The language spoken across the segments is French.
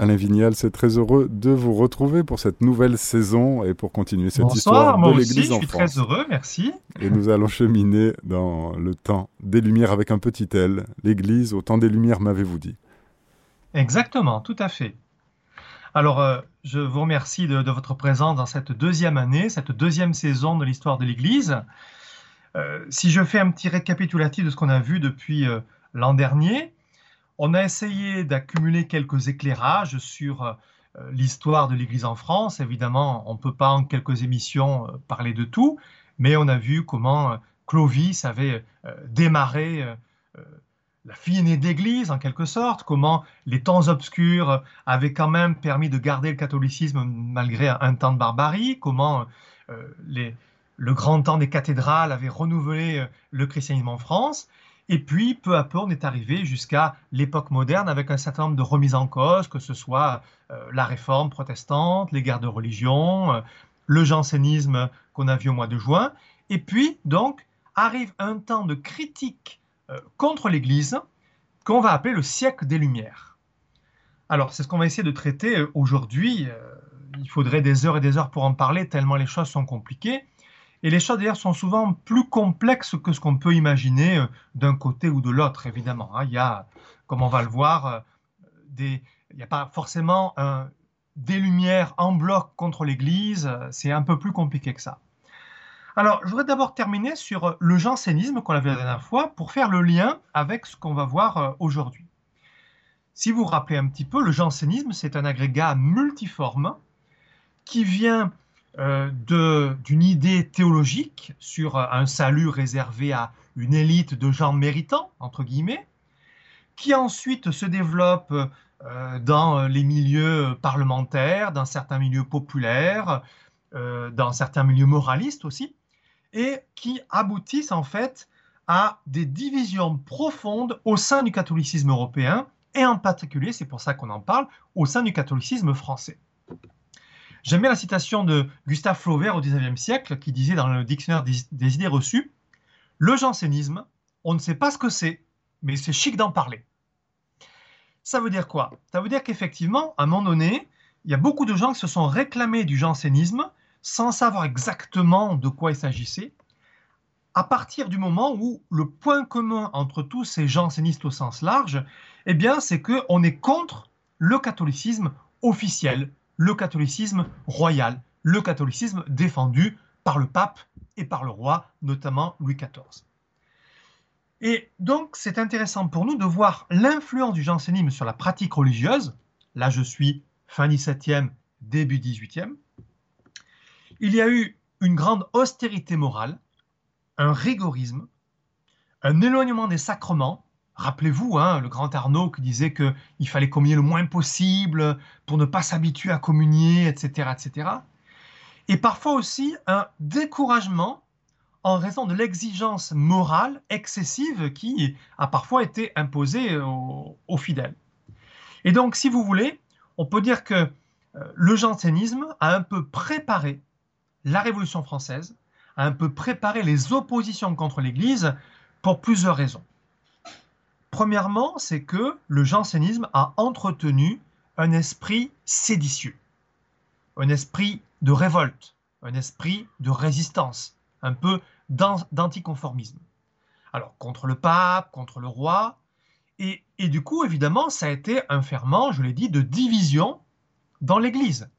Alain Vignal, c'est très heureux de vous retrouver pour cette nouvelle saison et pour continuer cette histoire de l'Église en France. Je suis très heureux, merci. Et nous allons cheminer dans le temps des Lumières avec un petit L. L'Église au temps des Lumières, m'avez-vous dit Exactement, tout à fait. Alors, euh, je vous remercie de, votre présence dans cette deuxième année, cette deuxième saison de l'histoire de l'Église. Euh, si je fais un petit récapitulatif de ce qu'on a vu depuis euh, l'an dernier, on a essayé d'accumuler quelques éclairages sur euh, l'histoire de l'Église en France. Évidemment, on ne peut pas en quelques émissions euh, parler de tout, mais on a vu comment euh, Clovis avait démarré la fille aînée d'Église, en quelque sorte, comment les temps obscurs avaient quand même permis de garder le catholicisme malgré un temps de barbarie, comment le grand temps des cathédrales avait renouvelé le christianisme en France, et puis, peu à peu, on est arrivé jusqu'à l'époque moderne avec un certain nombre de remises en cause, que ce soit euh, la réforme protestante, les guerres de religion, euh, le jansénisme qu'on a vu au mois de juin. Et puis, donc, arrive un temps de critique euh, contre l'Église qu'on va appeler le siècle des Lumières. Alors, c'est ce qu'on va essayer de traiter aujourd'hui. il faudrait des heures et des heures pour en parler, tellement les choses sont compliquées. Et les choses d'ailleurs sont souvent plus complexes que ce qu'on peut imaginer euh, d'un côté ou de l'autre, évidemment. Hein. Il y a, comme on va le voir, euh, des, il n'y a pas forcément des lumières en bloc contre l'Église. C'est un peu plus compliqué que ça. Alors, je voudrais d'abord terminer sur le jansénisme qu'on a vu la dernière fois pour faire le lien avec ce qu'on va voir euh, aujourd'hui. Si vous vous rappelez un petit peu, le jansénisme, c'est un agrégat multiforme qui vient euh, d'une idée théologique sur un salut réservé à une élite de gens méritants, entre guillemets, qui ensuite se développe euh, dans les milieux parlementaires, dans certains milieux populaires, euh, dans certains milieux moralistes aussi, et qui aboutissent en fait à des divisions profondes au sein du catholicisme européen, et en particulier, c'est pour ça qu'on en parle, au sein du catholicisme français. J'aime bien la citation de Gustave Flaubert au XIXe siècle qui disait dans le dictionnaire des, idées reçues Le jansénisme, on ne sait pas ce que c'est, mais c'est chic d'en parler. Ça veut dire quoi? Ça veut dire qu'effectivement, à un moment donné, il y a beaucoup de gens qui se sont réclamés du jansénisme sans savoir exactement de quoi il s'agissait, à partir du moment où le point commun entre tous ces jansénistes au sens large, eh bien, c'est qu'on est contre le catholicisme officiel, le catholicisme royal, le catholicisme défendu par le pape et par le roi, notamment Louis XIV. Et donc, c'est intéressant pour nous de voir l'influence du jansénisme sur la pratique religieuse. Là, je suis fin 17e, début 18e. Il y a eu une grande austérité morale, un rigorisme, un éloignement des sacrements, Rappelez-vous, hein, le grand Arnaud qui disait qu'il fallait communier le moins possible pour ne pas s'habituer à communier, etc., etc. Et parfois aussi un découragement en raison de l'exigence morale excessive qui a parfois été imposée aux, fidèles. Et donc, si vous voulez, on peut dire que euh, le jansénisme a un peu préparé la Révolution française, a un peu préparé les oppositions contre l'Église pour plusieurs raisons. Premièrement, c'est que le jansénisme a entretenu un esprit séditieux, un esprit de révolte, un esprit de résistance, un peu d'anticonformisme. Alors, contre le pape, contre le roi, et, du coup, évidemment, ça a été un ferment, je l'ai dit, de division dans l'Église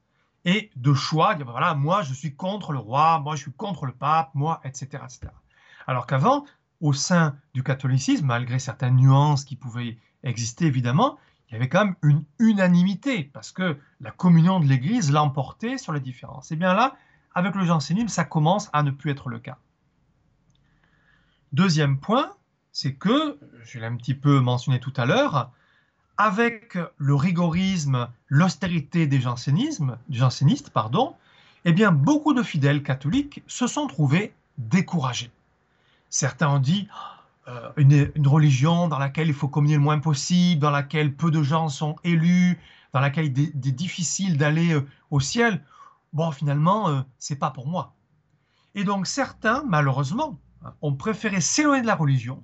et de choix, dire voilà, moi je suis contre le roi, moi je suis contre le pape, moi, etc. etc. Alors qu'avant, au sein du catholicisme, malgré certaines nuances qui pouvaient exister évidemment, il y avait quand même une unanimité, parce que la communion de l'Église l'emportait sur les différences. Et bien là, avec le jansénisme, ça commence à ne plus être le cas. Deuxième point, c'est que, je l'ai un petit peu mentionné tout à l'heure, avec le rigorisme, l'austérité des jansénismes, du janséniste, pardon, eh beaucoup de fidèles catholiques se sont trouvés découragés. Certains ont dit euh, une, religion dans laquelle il faut communier le moins possible, dans laquelle peu de gens sont élus, dans laquelle il est, difficile d'aller euh, au ciel. Bon, finalement, euh, c'est pas pour moi. Et donc certains, malheureusement, hein, ont préféré s'éloigner de la religion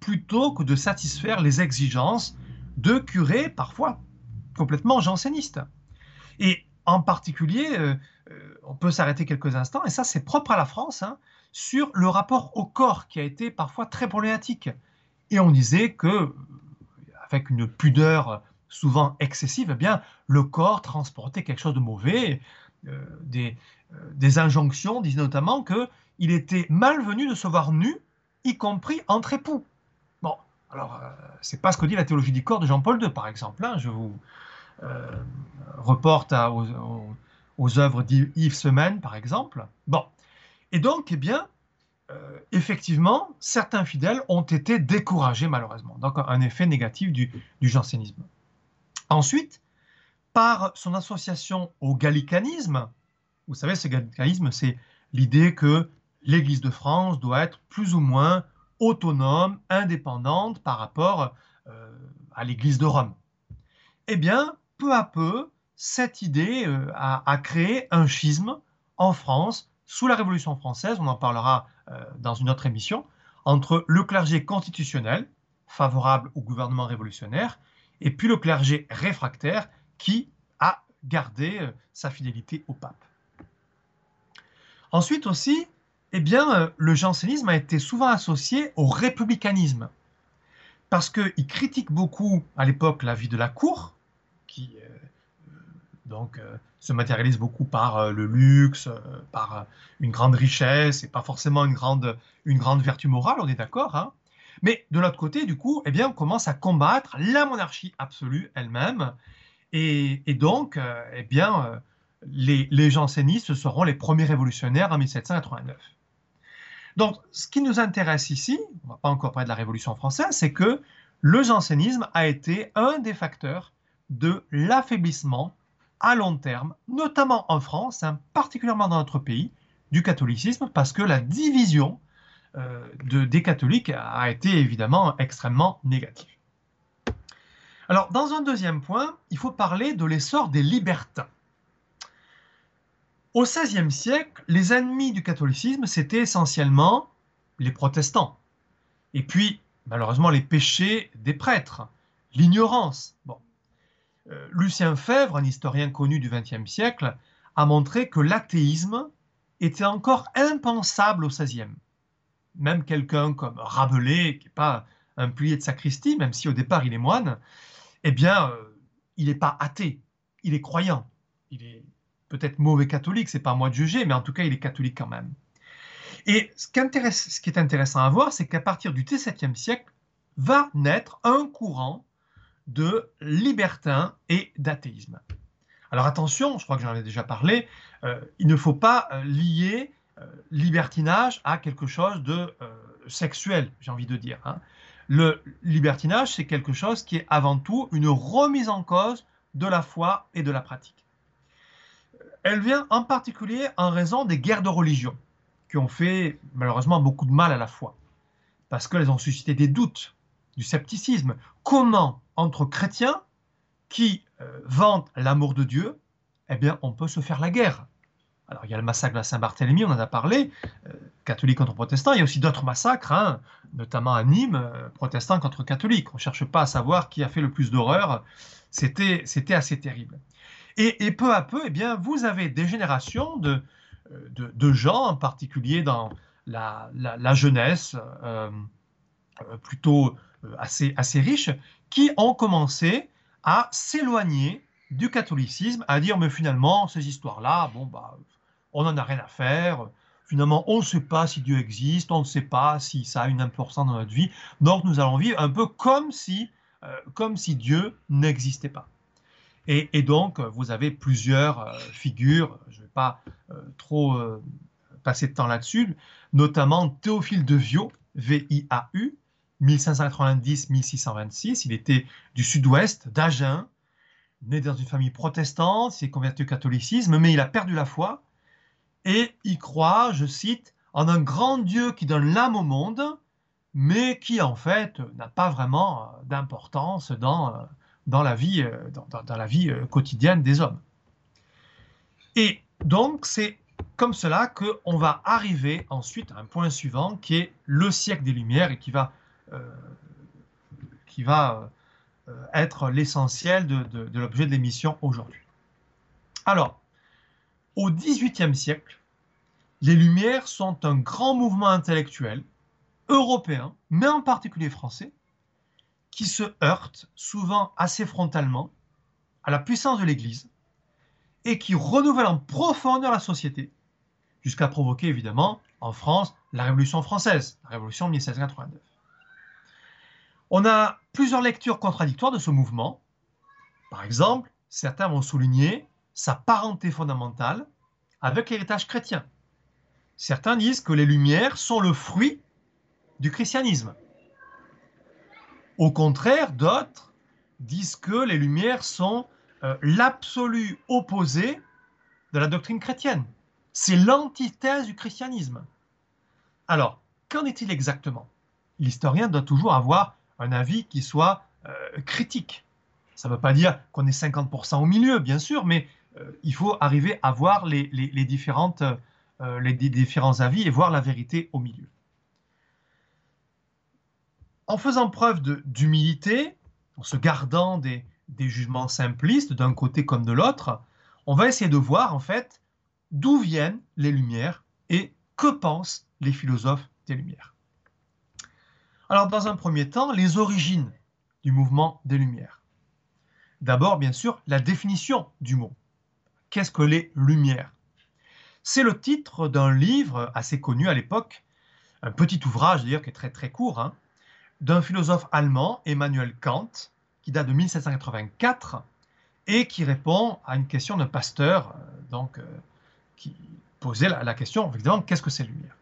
plutôt que de satisfaire les exigences de curés parfois complètement janséniste. Et en particulier, euh, on peut s'arrêter quelques instants, et ça c'est propre à la France, hein, sur le rapport au corps qui a été parfois très problématique. Et on disait que, avec une pudeur souvent excessive, eh bien, le corps transportait quelque chose de mauvais. Euh, des, des, injonctions disaient notamment qu'il était malvenu de se voir nu, y compris entre époux. Bon, alors, c'est pas ce que dit la théologie du corps de Jean-Paul II, par exemple. Hein, je vous reporte à, aux, aux œuvres d'Yves Semaine, par exemple. Bon. Et donc, eh bien, euh, effectivement, certains fidèles ont été découragés, malheureusement. Donc, un effet négatif du, jansénisme. Ensuite, par son association au gallicanisme, vous savez, ce gallicanisme, c'est l'idée que l'Église de France doit être plus ou moins autonome, indépendante par rapport euh, à l'Église de Rome. Eh bien, peu à peu, cette idée euh, a, créé un schisme en France sous la Révolution française, on en parlera euh, dans une autre émission, entre le clergé constitutionnel, favorable au gouvernement révolutionnaire, et puis le clergé réfractaire qui a gardé euh, sa fidélité au pape. Ensuite aussi, eh bien, le jansénisme a été souvent associé au républicanisme, parce qu'il critique beaucoup à l'époque la vie de la cour, qui donc euh, se matérialise beaucoup par euh, le luxe, euh, par une grande richesse et pas forcément une grande, une grande vertu morale, on est d'accord. Hein Mais de l'autre côté, du coup, eh bien, on commence à combattre la monarchie absolue elle-même. Et, donc, eh bien, les, les jansénistes seront les premiers révolutionnaires en 1789. Donc, ce qui nous intéresse ici, on ne va pas encore parler de la Révolution française, c'est que le jansénisme a été un des facteurs de l'affaiblissement à long terme, notamment en France, hein, particulièrement dans notre pays, du catholicisme, parce que la division euh, de, des catholiques a été évidemment extrêmement négative. Alors, dans un deuxième point, il faut parler de l'essor des libertins. Au XVIe siècle, les ennemis du catholicisme, c'était essentiellement les protestants. Et puis, malheureusement, les péchés des prêtres, l'ignorance. Bon. Euh, Lucien Fèvre, un historien connu du XXe siècle, a montré que l'athéisme était encore impensable au XVIe. Même quelqu'un comme Rabelais, qui n'est pas un plié de sacristie, même si au départ il est moine, eh bien, euh, il n'est pas athée, il est croyant. Il est peut-être mauvais catholique, c'est pas à moi de juger, mais en tout cas, il est catholique quand même. Et ce qui, ce qui est intéressant à voir, c'est qu'à partir du XVIIe siècle, va naître un courant de libertin et d'athéisme. Alors attention, je crois que j'en ai déjà parlé, euh, il ne faut pas euh, lier euh, libertinage à quelque chose de sexuel, j'ai envie de dire. Hein. Le libertinage, c'est quelque chose qui est avant tout une remise en cause de la foi et de la pratique. Elle vient en particulier en raison des guerres de religion, qui ont fait malheureusement beaucoup de mal à la foi, parce qu'elles ont suscité des doutes, du scepticisme. Comment entre chrétiens qui euh, vantent l'amour de Dieu, eh bien, on peut se faire la guerre? Alors, il y a le massacre de Saint-Barthélemy, on en a parlé, euh, catholique contre protestant. Il y a aussi d'autres massacres, hein, notamment à Nîmes, euh, protestants contre catholiques. On ne cherche pas à savoir qui a fait le plus d'horreur. C'était, assez terrible. Et, peu à peu, eh bien, vous avez des générations de, de, gens, en particulier dans la jeunesse, plutôt assez, assez riches, qui ont commencé à s'éloigner du catholicisme, à dire mais finalement ces histoires-là, bon bah on n'en a rien à faire. Finalement, on ne sait pas si Dieu existe, on ne sait pas si ça a une importance dans notre vie. Donc nous allons vivre un peu comme si, euh, comme si Dieu n'existait pas. Et, donc vous avez plusieurs euh, figures. Je ne vais pas euh, trop passer de temps là-dessus, notamment Théophile de Viau, V-I-A-U, 1590-1626. Il était du sud-ouest, d'Agen, né dans une famille protestante, s'est converti au catholicisme, mais il a perdu la foi et il croit, je cite, en un grand Dieu qui donne l'âme au monde, mais qui en fait n'a pas vraiment euh, d'importance dans, euh, dans, la vie, euh, dans la vie quotidienne des hommes. Et donc c'est comme cela qu'on va arriver ensuite à un point suivant qui est le siècle des Lumières et qui va euh, qui va être l'essentiel de, l'objet de l'émission aujourd'hui. Alors, au XVIIIe siècle, les Lumières sont un grand mouvement intellectuel européen, mais en particulier français, qui se heurte souvent assez frontalement à la puissance de l'Église et qui renouvelle en profondeur la société, jusqu'à provoquer évidemment en France la Révolution française, la Révolution de 1789. On a plusieurs lectures contradictoires de ce mouvement. Par exemple, certains vont souligner sa parenté fondamentale avec l'héritage chrétien. Certains disent que les Lumières sont le fruit du christianisme. Au contraire, d'autres disent que les Lumières sont euh, l'absolu opposé de la doctrine chrétienne. C'est l'antithèse du christianisme. Alors, qu'en est-il exactement? L'historien doit toujours avoir un avis qui soit euh, critique. Ça ne veut pas dire qu'on est 50% au milieu, bien sûr, mais euh, il faut arriver à voir les, différentes, les différents avis et voir la vérité au milieu. En faisant preuve d'humilité, en se gardant des, des jugements simplistes d'un côté comme de l'autre, on va essayer de voir en fait d'où viennent les Lumières et que pensent les philosophes des Lumières. Alors dans un premier temps, les origines du mouvement des Lumières. D'abord, bien sûr, la définition du mot. Qu'est-ce que les Lumières? C'est le titre d'un livre assez connu à l'époque, un petit ouvrage d'ailleurs qui est très très court, hein, d'un philosophe allemand, Emmanuel Kant, qui date de 1784 et qui répond à une question d'un pasteur, euh, euh, qui posait la, question, évidemment, qu'est-ce que c'est lumière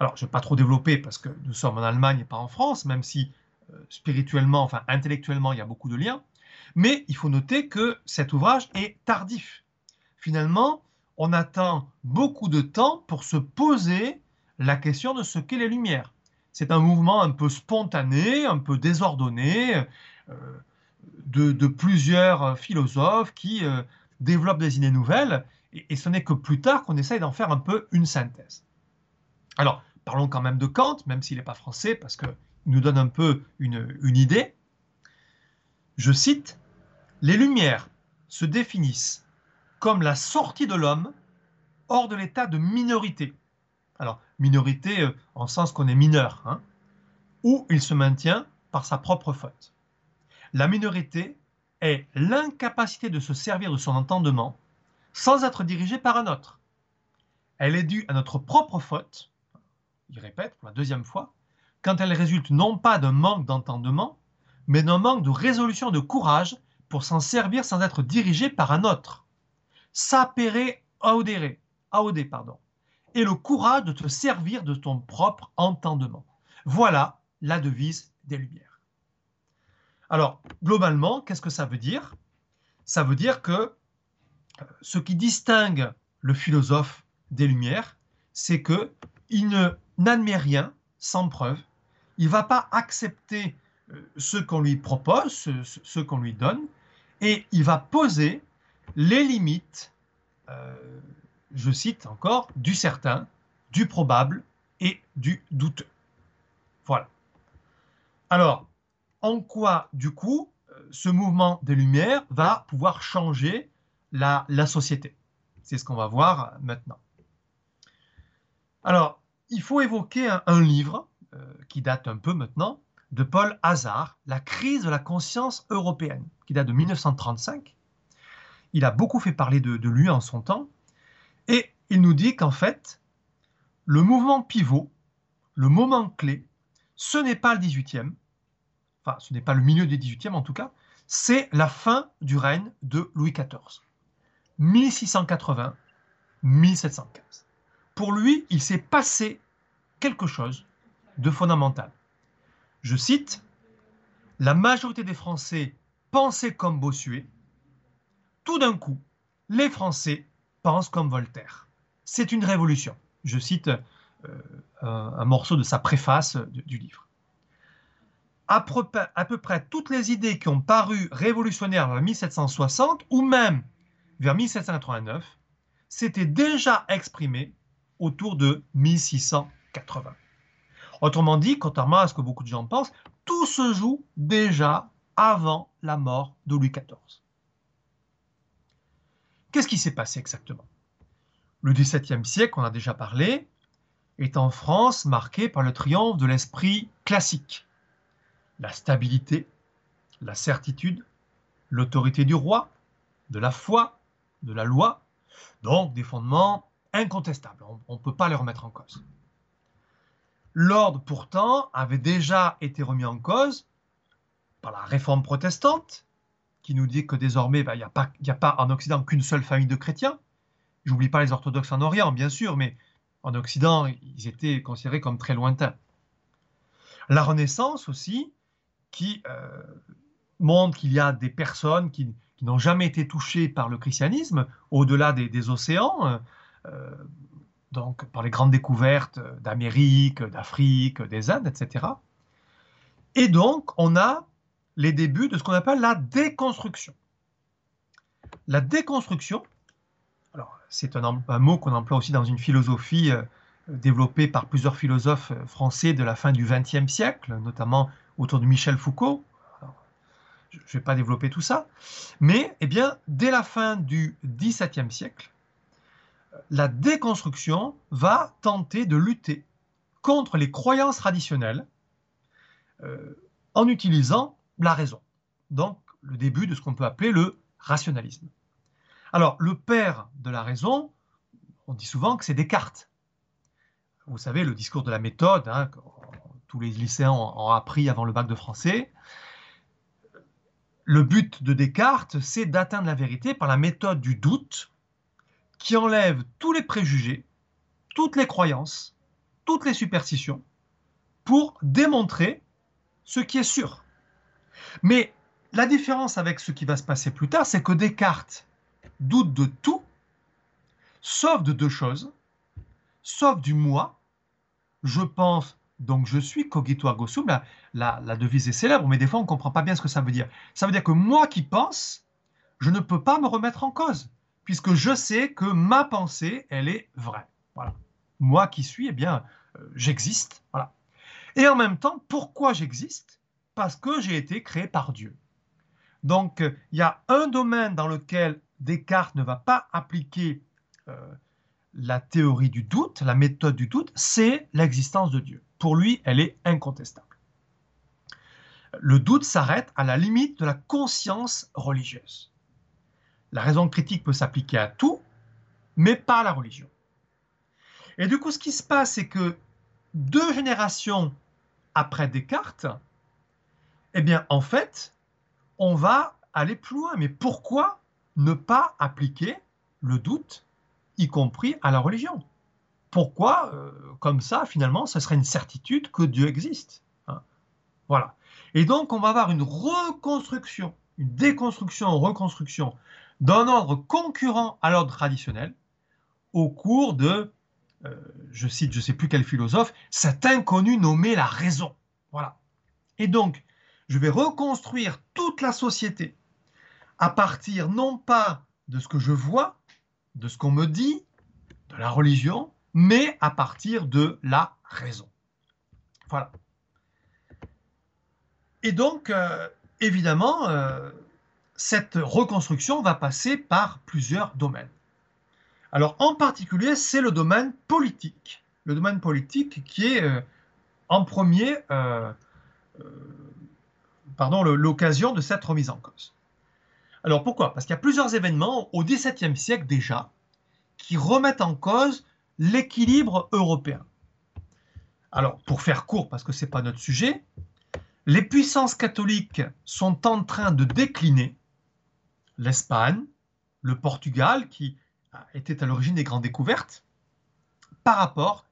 Alors, je ne vais pas trop développer parce que nous sommes en Allemagne et pas en France, même si euh, spirituellement, enfin intellectuellement, il y a beaucoup de liens. Mais il faut noter que cet ouvrage est tardif. Finalement, on attend beaucoup de temps pour se poser la question de ce qu'est les lumières. C'est un mouvement un peu spontané, un peu désordonné de, plusieurs philosophes qui euh, développent des idées nouvelles, et, ce n'est que plus tard qu'on essaye d'en faire un peu une synthèse. Alors, parlons quand même de Kant, même s'il n'est pas français, parce qu'il nous donne un peu une, idée. Je cite, Les Lumières se définissent comme la sortie de l'homme hors de l'état de minorité. Alors, minorité euh, en sens qu'on est mineur, hein, où il se maintient par sa propre faute. La minorité est l'incapacité de se servir de son entendement sans être dirigée par un autre. Elle est due à notre propre faute, il répète pour la deuxième fois, quand elle résulte non pas d'un manque d'entendement, mais d'un manque de résolution de courage pour s'en servir sans être dirigé par un autre. Sapere audere, pardon, et le courage de te servir de ton propre entendement. Voilà la devise des Lumières. Alors, globalement, qu'est-ce que ça veut dire? Ça veut dire que euh, ce qui distingue le philosophe des Lumières, c'est que il n'admet rien sans preuve. Il ne va pas accepter euh, ce qu'on lui propose, ce, qu'on lui donne, et il va poser les limites, euh, je cite encore, du certain, du probable et du douteux. Voilà. Alors, en quoi, du coup, euh, ce mouvement des Lumières va pouvoir changer la, société? C'est ce qu'on va voir maintenant. Alors, il faut évoquer un, livre euh, qui date un peu maintenant, de Paul Hazard, La crise de la conscience européenne, qui date de 1935. Il a beaucoup fait parler de, de lui en son temps. Et il nous dit qu'en fait, le mouvement pivot, le moment clé, ce n'est pas le 18e, enfin ce n'est pas le milieu du XVIIIe en tout cas, c'est la fin du règne de Louis XIV. 1680-1715. Pour lui, il s'est passé quelque chose de fondamental. Je cite, La majorité des Français pensaient comme Bossuet. Tout d'un coup, les Français pensent comme Voltaire. C'est une révolution. Je cite euh, un, morceau de sa préface du livre à peu, près toutes les idées qui ont paru révolutionnaires vers 1760 ou même vers 1789 s'étaient déjà exprimées autour de 1680. Autrement dit, contrairement à ce que beaucoup de gens pensent, tout se joue déjà avant la mort de Louis XIV. Qu'est-ce qui s'est passé exactement? Le XVIIe siècle, on a déjà parlé, est en France marqué par le triomphe de l'esprit classique. La stabilité, la certitude, l'autorité du roi, de la foi, de la loi, donc des fondements incontestables. On ne peut pas les remettre en cause. L'ordre, pourtant, avait déjà été remis en cause par la réforme protestante, qui nous dit que désormais, ben, il n'y a, a, pas en Occident qu'une seule famille de chrétiens. J'oublie pas les orthodoxes en Orient, bien sûr, mais en Occident, ils étaient considérés comme très lointains. La Renaissance aussi, qui euh, montre qu'il y a des personnes qui, n'ont jamais été touchées par le christianisme, au-delà des, océans, euh, donc par les grandes découvertes d'Amérique, d'Afrique, des Indes, etc. Et donc, on a les débuts de ce qu'on appelle la déconstruction. La déconstruction, alors c'est un, mot qu'on emploie aussi dans une philosophie euh, développée par plusieurs philosophes euh, français de la fin du XXe siècle, notamment autour de Michel Foucault. je ne vais pas développer tout ça, mais eh bien, dès la fin du XVIIe siècle, la déconstruction va tenter de lutter contre les croyances traditionnelles euh, en utilisant la raison. Donc le début de ce qu'on peut appeler le rationalisme. Alors le père de la raison, on dit souvent que c'est Descartes. Vous savez, le discours de la méthode, hein, tous les lycéens ont appris avant le bac de français. Le but de Descartes, c'est d'atteindre la vérité par la méthode du doute, qui enlève tous les préjugés, toutes les croyances, toutes les superstitions, pour démontrer ce qui est sûr. Mais la différence avec ce qui va se passer plus tard, c'est que Descartes doute de tout, sauf de deux choses, sauf du moi, je pense, donc je suis, cogito ergo sum, la, la, devise est célèbre, mais des fois on ne comprend pas bien ce que ça veut dire. Ça veut dire que moi qui pense, je ne peux pas me remettre en cause, puisque je sais que ma pensée, elle est vraie. Moi qui suis, eh bien, euh, j'existe. Voilà. Et en même temps, pourquoi j'existe? Parce que j'ai été créé par Dieu. Donc, il y a un domaine dans lequel Descartes ne va pas appliquer euh, la théorie du doute, la méthode du doute, c'est l'existence de Dieu. Pour lui, elle est incontestable. Le doute s'arrête à la limite de la conscience religieuse. La raison critique peut s'appliquer à tout, mais pas à la religion. Et du coup, ce qui se passe, c'est que deux générations après Descartes, eh bien, en fait, on va aller plus loin. Mais pourquoi ne pas appliquer le doute, y compris à la religion? Pourquoi, euh, comme ça, finalement, ce serait une certitude que Dieu existe hein? Voilà. Et donc, on va avoir une reconstruction, une déconstruction, reconstruction d'un ordre concurrent à l'ordre traditionnel au cours de, euh, je cite, je ne sais plus quel philosophe, cet inconnu nommé la raison. Voilà. Et donc, je vais reconstruire toute la société à partir non pas de ce que je vois, de ce qu'on me dit, de la religion, mais à partir de la raison. Voilà. Et donc, euh, évidemment, euh, cette reconstruction va passer par plusieurs domaines. Alors, en particulier, c'est le domaine politique. Le domaine politique qui est euh, en premier pardon, l'occasion de cette remise en cause. Alors pourquoi? Parce qu'il y a plusieurs événements au XVIIe siècle déjà qui remettent en cause l'équilibre européen. Alors pour faire court, parce que ce n'est pas notre sujet, les puissances catholiques sont en train de décliner. L'Espagne, le Portugal, qui était à l'origine des grandes découvertes, par rapport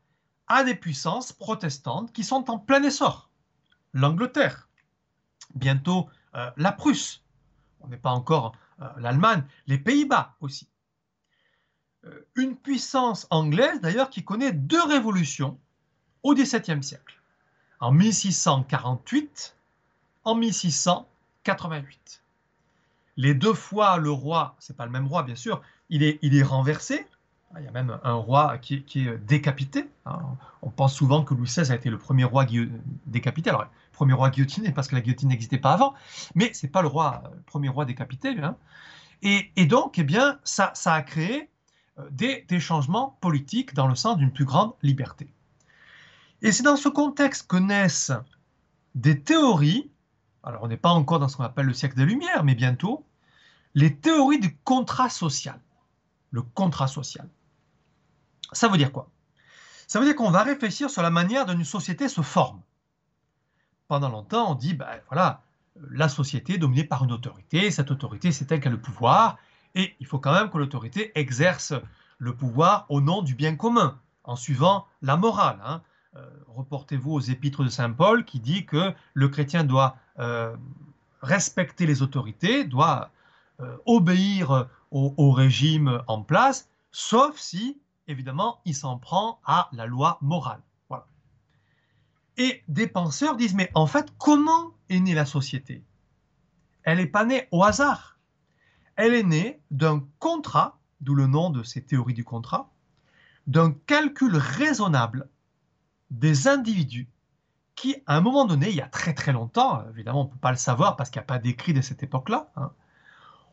à des puissances protestantes qui sont en plein essor. L'Angleterre, bientôt euh, la Prusse, on n'est pas encore euh, l'Allemagne, les Pays-Bas aussi. Euh, une puissance anglaise d'ailleurs qui connaît deux révolutions au XVIIe siècle, en 1648, en 1688. Les deux fois le roi, c'est pas le même roi bien sûr, il est, il est renversé, il y a même un roi qui, est décapité. Hein. On pense souvent que Louis XVI a été le premier roi décapité. Alors, il premier roi guillotiné parce que la guillotine n'existait pas avant, mais c'est pas le roi, le premier roi décapité. Hein. Et, donc, eh bien, ça, ça a créé des, des changements politiques dans le sens d'une plus grande liberté. Et c'est dans ce contexte que naissent des théories, alors on n'est pas encore dans ce qu'on appelle le siècle des Lumières, mais bientôt, les théories du contrat social. Le contrat social. Ça veut dire quoi? Ça veut dire qu'on va réfléchir sur la manière dont une société se forme. Pendant longtemps, on dit, ben voilà, la société est dominée par une autorité, cette autorité, c'est elle qui a le pouvoir, et il faut quand même que l'autorité exerce le pouvoir au nom du bien commun, en suivant la morale. Hein. Euh, reportez-vous aux épîtres de Saint Paul qui dit que le chrétien doit euh, respecter les autorités, doit obéir au, régime en place, sauf si, évidemment, il s'en prend à la loi morale. Et des penseurs disent, mais en fait, comment est née la société? Elle n'est pas née au hasard. Elle est née d'un contrat, d'où le nom de ces théories du contrat, d'un calcul raisonnable des individus qui, à un moment donné, il y a très très longtemps, évidemment on ne peut pas le savoir parce qu'il n'y a pas d'écrit de cette époque-là, hein,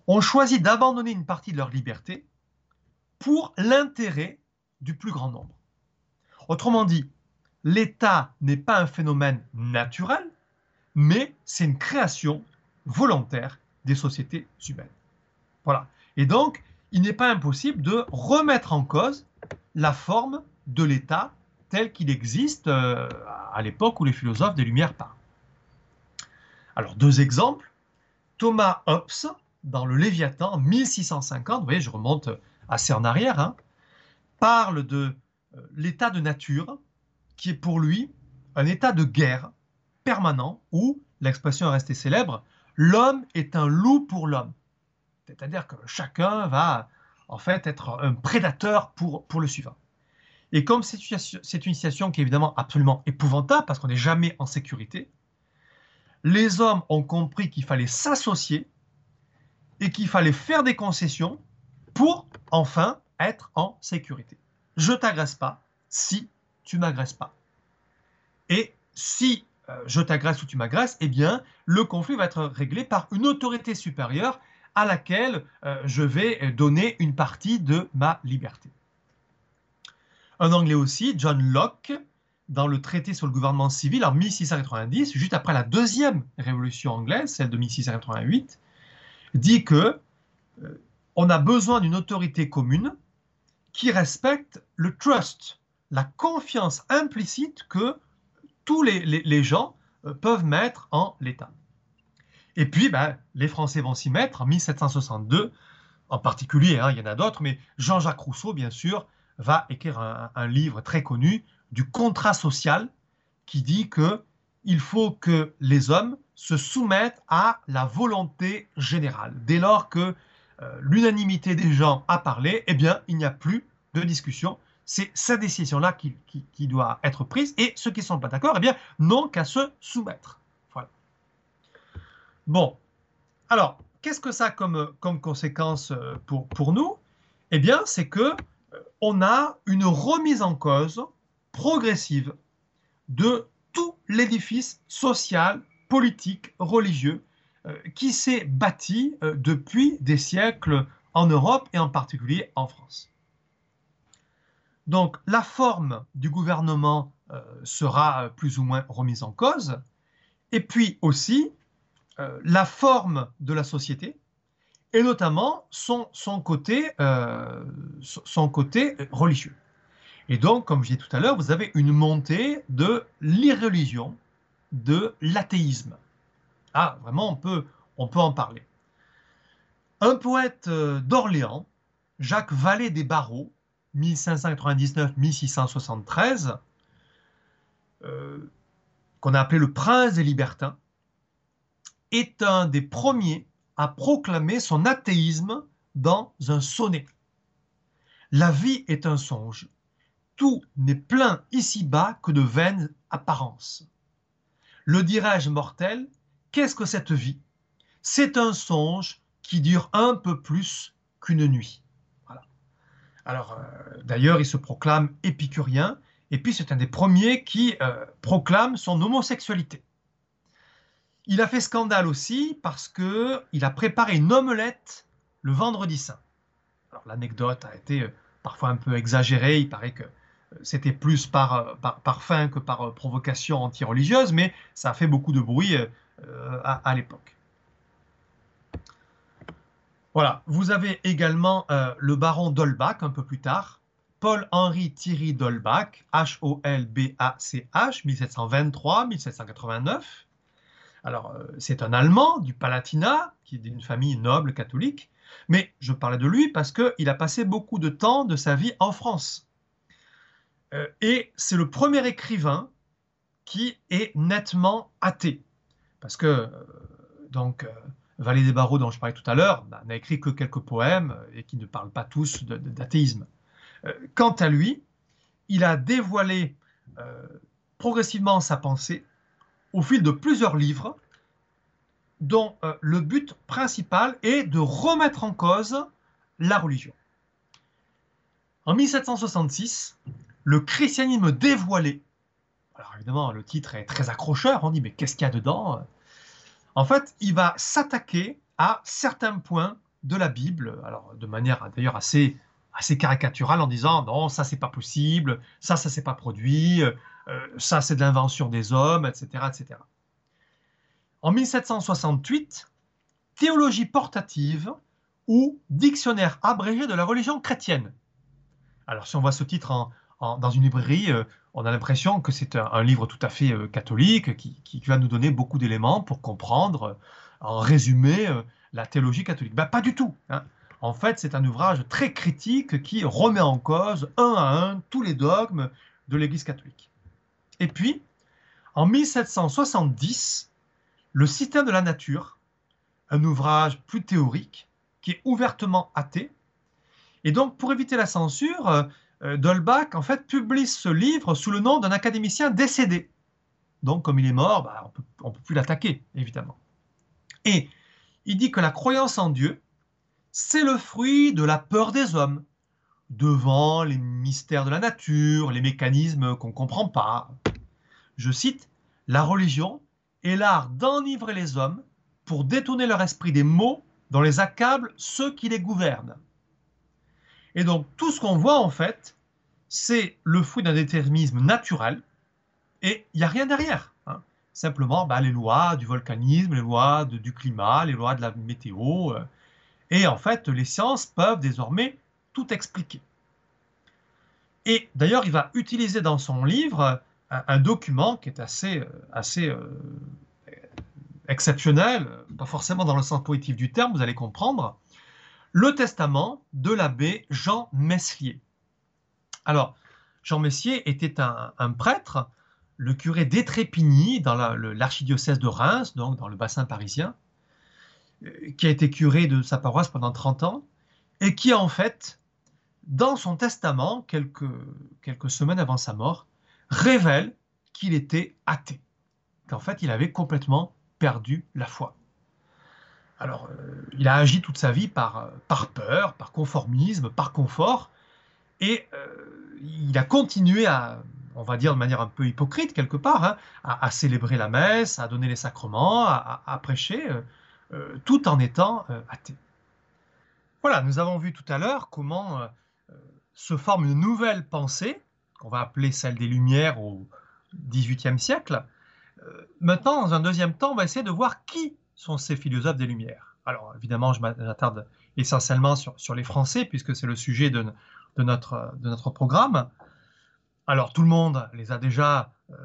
ont choisi d'abandonner une partie de leur liberté pour l'intérêt du plus grand nombre. Autrement dit, l'État n'est pas un phénomène naturel, mais c'est une création volontaire des sociétés humaines. Voilà. Et donc, il n'est pas impossible de remettre en cause la forme de l'État tel qu'il existe euh, à l'époque où les philosophes des Lumières parlent. Alors, deux exemples. Thomas Hobbes, dans le Léviathan, 1650, vous voyez, je remonte assez en arrière, hein, parle de euh, l'état de nature qui est pour lui un état de guerre permanent où, l'expression est restée célèbre, l'homme est un loup pour l'homme. C'est-à-dire que chacun va en fait être un prédateur pour, pour le suivant. Et comme c'est une situation qui est évidemment absolument épouvantable parce qu'on n'est jamais en sécurité, les hommes ont compris qu'il fallait s'associer et qu'il fallait faire des concessions pour enfin être en sécurité. Je t'agresse pas si tu m'agresses pas. Et si euh, je t'agresse ou tu m'agresses, eh bien, le conflit va être réglé par une autorité supérieure à laquelle euh, je vais donner une partie de ma liberté. Un Anglais aussi, John Locke, dans le traité sur le gouvernement civil en 1690, juste après la deuxième révolution anglaise, celle de 1688, dit que euh, on a besoin d'une autorité commune qui respecte le trust, la confiance implicite que tous les, gens euh, peuvent mettre en l'État. Et puis, ben, les Français vont s'y mettre en 1762, en particulier, hein, il y en a d'autres, mais Jean-Jacques Rousseau, bien sûr, va écrire un, livre très connu du contrat social qui dit que il faut que les hommes se soumettent à la volonté générale. Dès lors que euh, l'unanimité des gens a parlé, eh bien, il n'y a plus de discussion. C'est cette décision-là qui, doit être prise et ceux qui ne sont pas d'accord, eh bien, n'ont qu'à se soumettre. Voilà. Bon. Alors, qu'est-ce que ça a comme, conséquence euh, pour, pour nous? Eh bien, c'est que on a une remise en cause progressive de tout l'édifice social, politique, religieux euh, qui s'est bâti euh, depuis des siècles en Europe et en particulier en France. Donc la forme du gouvernement euh, sera plus ou moins remise en cause, et puis aussi la forme de la société, et notamment son, côté religieux. Et donc, comme je disais tout à l'heure, vous avez une montée de l'irreligion, de l'athéisme. Ah, vraiment, on peut, on peut en parler. Un poète euh, d'Orléans, Jacques Vallée des Barreaux, 1599-1673, euh, qu'on a appelé le prince des libertins, est un des premiers a proclamé son athéisme dans un sonnet. La vie est un songe. Tout n'est plein ici-bas que de vaines apparences. Le dirais-je mortel, qu'est-ce que cette vie? C'est un songe qui dure un peu plus qu'une nuit. Alors, euh, d'ailleurs, il se proclame épicurien, et puis c'est un des premiers qui euh, proclame son homosexualité. Il a fait scandale aussi parce que il a préparé une omelette le vendredi saint. Alors l'anecdote a été parfois un peu exagérée. Il paraît que c'était plus par, par, faim que par provocation anti-religieuse, mais ça a fait beaucoup de bruit à l'époque. Voilà, vous avez également euh, le baron d'Holbach un peu plus tard, Paul-Henri Thierry d'Holbach, H-O-L-B-A-C-H, 1723-1789. Alors, euh, c'est un Allemand du Palatinat, qui est d'une famille noble catholique, mais je parlais de lui parce qu'il a passé beaucoup de temps de sa vie en France. Euh, et c'est le premier écrivain qui est nettement athée. Parce que, donc, Vallée des Barreaux, dont je parlais tout à l'heure, n'a écrit que quelques poèmes et qui ne parlent pas tous d'athéisme. Euh, quant à lui, il a dévoilé euh, progressivement sa pensée au fil de plusieurs livres dont euh, le but principal est de remettre en cause la religion. En 1766, le christianisme dévoilé, alors évidemment le titre est très accrocheur, on dit mais qu'est-ce qu'il y a dedans? En fait, il va s'attaquer à certains points de la Bible, de manière d'ailleurs assez, caricaturale en disant non, ça c'est pas possible, ça ça s'est pas produit, euh, ça c'est de l'invention des hommes, etc., etc. En 1768, Théologie portative ou Dictionnaire abrégé de la religion chrétienne. Alors si on voit ce titre dans une librairie, euh, on a l'impression que c'est un, livre tout à fait euh, catholique qui, va nous donner beaucoup d'éléments pour comprendre, euh, en résumé, la théologie catholique. Ben, pas du tout. Hein. En fait, c'est un ouvrage très critique qui remet en cause un à un tous les dogmes de l'Église catholique. Et puis, en 1770, Le système de la nature, un ouvrage plus théorique, qui est ouvertement athée. Et donc, pour éviter la censure, Dolbach, en fait, publie ce livre sous le nom d'un académicien décédé. Donc, comme il est mort, bah, on ne peut plus l'attaquer, évidemment. Et il dit que la croyance en Dieu, c'est le fruit de la peur des hommes, devant les mystères de la nature, les mécanismes qu'on ne comprend pas. Je cite, La religion est l'art d'enivrer les hommes pour détourner leur esprit des maux dont les accablent ceux qui les gouvernent. Et donc tout ce qu'on voit en fait, c'est le fruit d'un déterminisme naturel et il n'y a rien derrière. Hein. Simplement bah, les lois du volcanisme, les lois du climat, les lois de la météo. Euh. et en fait, les sciences peuvent désormais tout expliquer. Et d'ailleurs, il va utiliser dans son livre un, document qui est assez, euh, euh, exceptionnel, pas forcément dans le sens positif du terme, vous allez comprendre, le testament de l'abbé Jean Messier. Alors, Jean Messier était un, prêtre, le curé d'Étrépigny, dans l'archidiocèse de Reims, donc dans le bassin parisien, euh, qui a été curé de sa paroisse pendant 30 ans, et qui en fait, dans son testament, quelques, quelques semaines avant sa mort, révèle qu'il était athée, qu'en fait il avait complètement perdu la foi. Alors, euh, il a agi toute sa vie par, euh, par peur, par conformisme, par confort, et euh, il a continué à, on va dire de manière un peu hypocrite quelque part, hein, à, célébrer la messe, à donner les sacrements, à, prêcher, tout en étant athée. Voilà, nous avons vu tout à l'heure comment se forme une nouvelle pensée, qu'on va appeler celle des Lumières au XVIIIe siècle. maintenant, dans un deuxième temps, on va essayer de voir qui sont ces philosophes des Lumières. Alors évidemment, je m'attarde essentiellement sur, les Français, puisque c'est le sujet de, notre, de notre programme. Alors tout le monde les a déjà euh,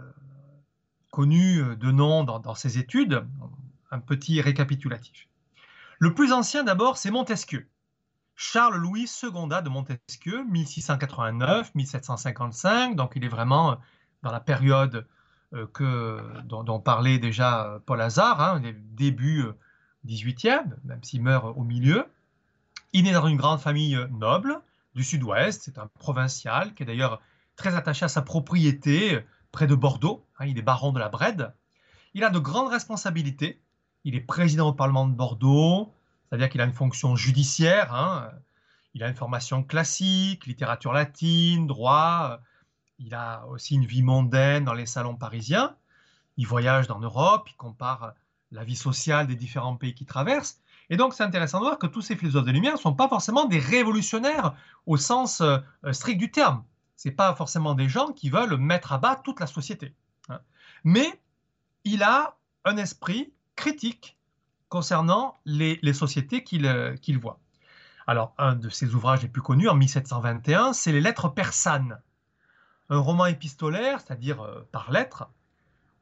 connus de nom dans, ses études. Un petit récapitulatif. Le plus ancien d'abord, c'est Montesquieu. Charles-Louis Secondat de Montesquieu, 1689-1755, donc il est vraiment dans la période euh, que, dont, parlait déjà euh, Paul Hazard, hein, début 18e, euh, même s'il meurt au milieu. Il est dans une grande famille noble du sud-ouest, c'est un provincial qui est d'ailleurs très attaché à sa propriété près de Bordeaux, hein, il est baron de la Brède. Il a de grandes responsabilités, il est président au Parlement de Bordeaux, c'est-à-dire qu'il a une fonction judiciaire, hein. il a une formation classique, littérature latine, droit, il a aussi une vie mondaine dans les salons parisiens. Il voyage dans l'Europe, il compare la vie sociale des différents pays qui traversent. Et donc, c'est intéressant de voir que tous ces philosophes des Lumières ne sont pas forcément des révolutionnaires au sens euh, strict du terme. Ce pas forcément des gens qui veulent mettre à bas toute la société. Hein. Mais il a un esprit critique concernant les, sociétés qu'il qu'il voit. Alors, un de ses ouvrages les plus connus, en 1721, c'est les Lettres persanes, un roman épistolaire, c'est-à-dire euh, par lettres,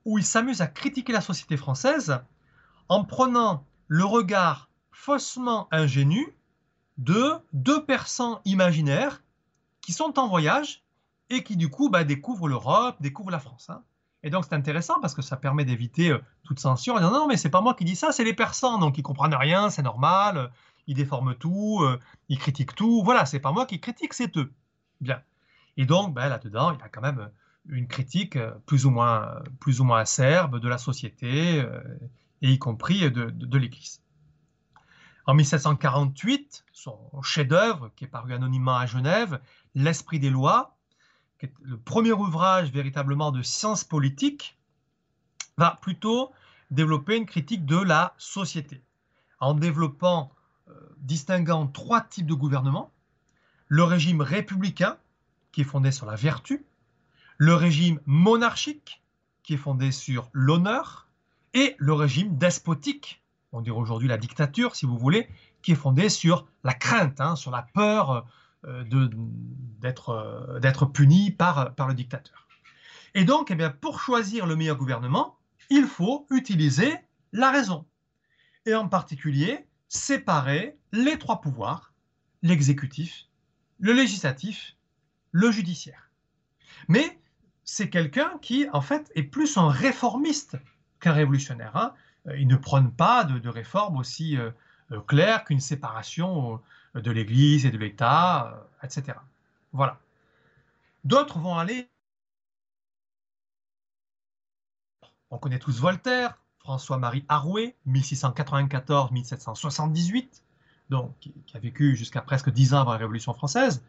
où il s'amuse à critiquer la société française en prenant le regard faussement ingénu de deux persans imaginaires qui sont en voyage et qui du coup bah, découvrent l'Europe, découvrent la France. Hein. Et donc c'est intéressant parce que ça permet d'éviter euh, toute censure. En disant, non, mais c'est pas moi qui dis ça, c'est les persans, donc ils comprennent rien, c'est normal, ils déforment tout, euh, ils critiquent tout. Voilà, c'est pas moi qui critique, c'est eux. Bien. Et donc ben, là-dedans, il y a quand même une critique euh, plus ou moins, plus ou moins acerbe de la société, et y compris de, l'Église. En 1748, son chef-d'œuvre, qui est paru anonymement à Genève, L'Esprit des lois, qui est le premier ouvrage véritablement de science politique, va plutôt développer une critique de la société, en développant, euh, distinguant trois types de gouvernement, le régime républicain, qui est fondé sur la vertu, le régime monarchique, qui est fondé sur l'honneur, et le régime despotique, on dirait aujourd'hui la dictature, si vous voulez, qui est fondé sur la crainte, hein, sur la peur euh, euh, d'être puni par, par le dictateur. Et donc, eh bien, pour choisir le meilleur gouvernement, il faut utiliser la raison. Et en particulier, séparer les trois pouvoirs, l'exécutif, le législatif, le judiciaire. Mais c'est quelqu'un qui, en fait, est plus un réformiste qu'un révolutionnaire. Hein. Il ne prône pas de, de réformes aussi euh, claires qu'une séparation de l'Église et de l'État, euh, etc. Voilà. D'autres vont aller. On connaît tous Voltaire, François-Marie Arouet, 1694-1778, donc qui, a vécu jusqu'à presque dix ans avant la Révolution française.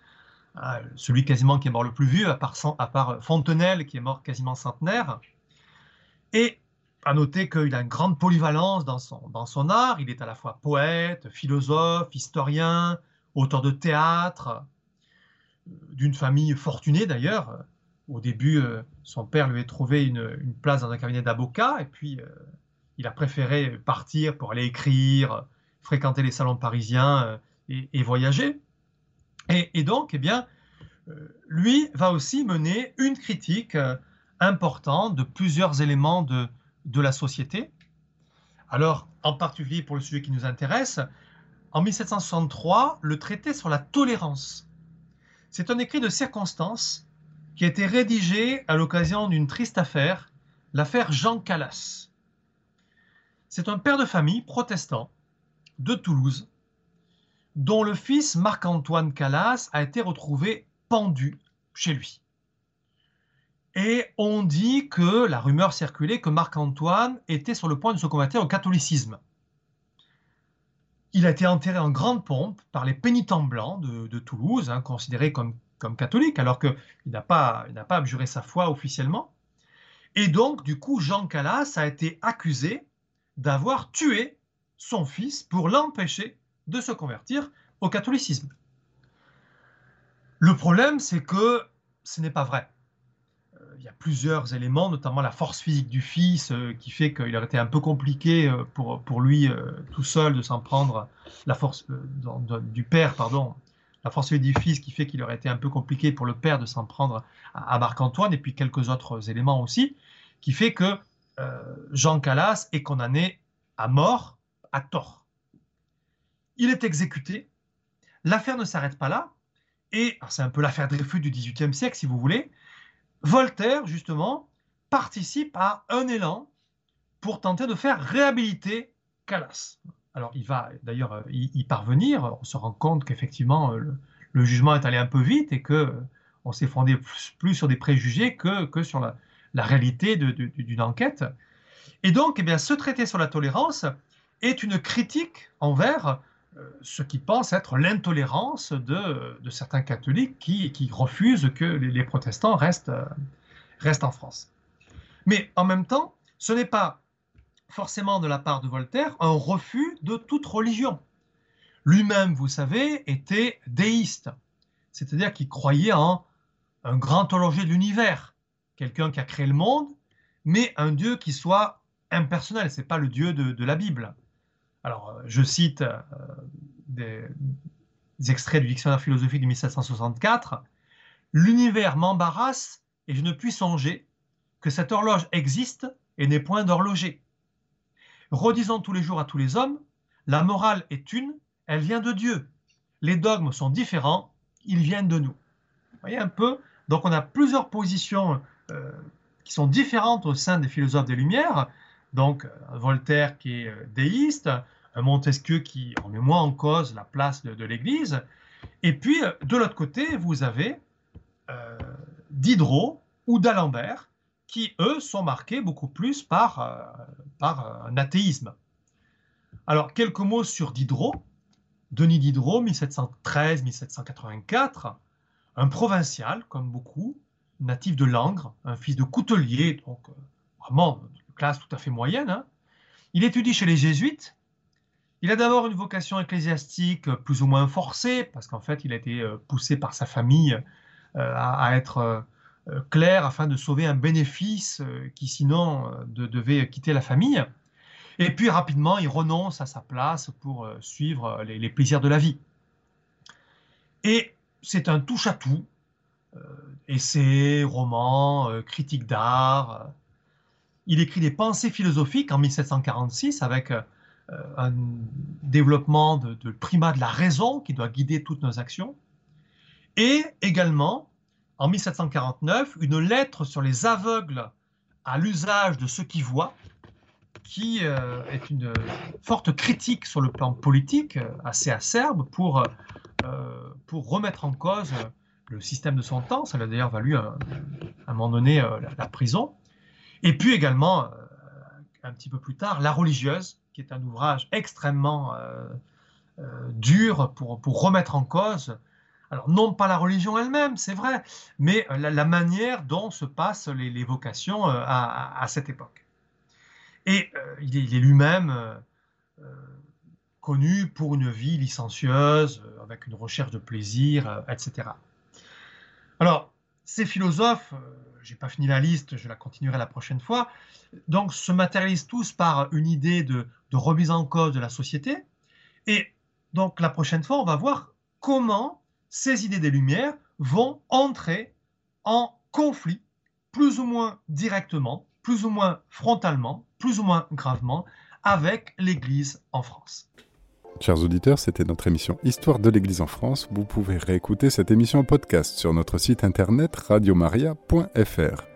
Euh, celui quasiment qui est mort le plus vieux, à part, à part Fontenelle, qui est mort quasiment centenaire. Et à noter qu'il a une grande polyvalence dans son, dans son art. Il est à la fois poète, philosophe, historien, auteur de théâtre, euh, d'une famille fortunée d'ailleurs. Au début, euh, son père lui a trouvé une, place dans un cabinet d'avocat, et puis euh, il a préféré partir pour aller écrire, fréquenter les salons parisiens et, voyager. Et, donc, eh bien, lui va aussi mener une critique importante de plusieurs éléments de, de la société. Alors, en particulier pour le sujet qui nous intéresse, en 1763, le traité sur la tolérance. C'est un écrit de circonstance qui a été rédigé à l'occasion d'une triste affaire, l'affaire Jean Calas. C'est un père de famille protestant de Toulouse, dont le fils Marc-Antoine Calas a été retrouvé pendu chez lui. Et on dit que la rumeur circulait que Marc-Antoine était sur le point de se convertir au catholicisme. Il a été enterré en grande pompe par les pénitents blancs de, Toulouse, hein, considérés comme, comme catholique, alors qu'il n'a pas, pas abjuré sa foi officiellement. Et donc, du coup, Jean Calas a été accusé d'avoir tué son fils pour l'empêcher de se convertir au catholicisme. Le problème, c'est que ce n'est pas vrai il y a plusieurs éléments, notamment la force physique du fils, euh, qui fait qu'il aurait été un peu compliqué euh, pour, pour lui euh, tout seul de s'en prendre, la force du père, pardon, la force du fils qui fait qu'il aurait été un peu compliqué pour le père de s'en prendre à, Marc-Antoine, et puis quelques autres éléments aussi, qui fait que Jean Calas est condamné à mort à tort. Il est exécuté, l'affaire ne s'arrête pas là, et c'est un peu l'affaire Dreyfus du XVIIIe siècle, si vous voulez, Voltaire, justement, participe à un élan pour tenter de faire réhabiliter Calas. Alors, il va d'ailleurs euh, y, parvenir. On se rend compte qu'effectivement, euh, le, jugement est allé un peu vite et que euh, on s'est fondé plus, sur des préjugés que, que sur la, réalité d'une enquête. Et donc, eh bien, ce traité sur la tolérance est une critique envers ce qui pense être l'intolérance de, certains catholiques qui, refusent que les, protestants restent, restent en France. Mais en même temps, ce n'est pas forcément de la part de Voltaire un refus de toute religion. Lui-même, vous savez, était déiste, c'est-à-dire qu'il croyait en un grand horloger de l'univers, quelqu'un qui a créé le monde, mais un Dieu qui soit impersonnel, ce n'est pas le Dieu de, la Bible. Alors, euh, je cite euh, des, extraits du dictionnaire philosophique de 1764. L'univers m'embarrasse et je ne puis songer que cette horloge existe et n'est point d'horloger. Redisons tous les jours à tous les hommes, la morale est une, elle vient de Dieu. Les dogmes sont différents, ils viennent de nous. Vous voyez un peu Donc on a plusieurs positions euh, qui sont différentes au sein des philosophes des Lumières. Donc euh, Voltaire qui est euh, déiste, Montesquieu qui remet moins en cause la place de, l'Église. Et puis de l'autre côté, vous avez Diderot ou d'Alembert qui, eux, sont marqués beaucoup plus par, par un athéisme. Alors, quelques mots sur Diderot. Denis Diderot, 1713-1784, un provincial, comme beaucoup, natif de Langres, un fils de coutelier, donc euh, vraiment classe tout à fait moyenne. Hein. Il étudie chez les jésuites. Il a d'abord une vocation ecclésiastique euh, plus ou moins forcée, parce qu'en fait, il a été euh, poussé par sa famille à, être clair afin de sauver un bénéfice qui sinon devait quitter la famille. Et puis rapidement, il renonce à sa place pour euh, suivre euh, les, plaisirs de la vie. Et c'est un touche-à-tout. Euh, essais, romans, critiques d'art. Il écrit des pensées philosophiques en 1746 avec un développement de, primat de la raison qui doit guider toutes nos actions. Et également, en 1749, une lettre sur les aveugles à l'usage de ceux qui voient, qui euh, est une forte critique sur le plan politique, euh, assez acerbe, pour, euh, pour remettre en cause le système de son temps. Ça d'ailleurs valu à, un moment donné la, prison. Et puis également, un petit peu plus tard, La religieuse, qui est un ouvrage extrêmement dur pour, remettre en cause alors, non pas la religion elle-même, c'est vrai, mais la, manière dont se passent les, vocations à, cette époque. Et euh, il est, lui-même euh, euh, connu pour une vie licencieuse, avec une recherche de plaisir, etc. Alors, ces philosophes, j'ai pas fini la liste, je la continuerai la prochaine fois, donc se matérialisent tous par une idée de, de, remise en cause de la société. Et donc la prochaine fois, on va voir comment ces idées des Lumières vont entrer en conflit, plus ou moins directement, plus ou moins frontalement, plus ou moins gravement, avec l'Église en France. Chers auditeurs, c'était notre émission Histoire de l'Église en France. Vous pouvez réécouter cette émission en podcast sur notre site internet radiomaria.fr.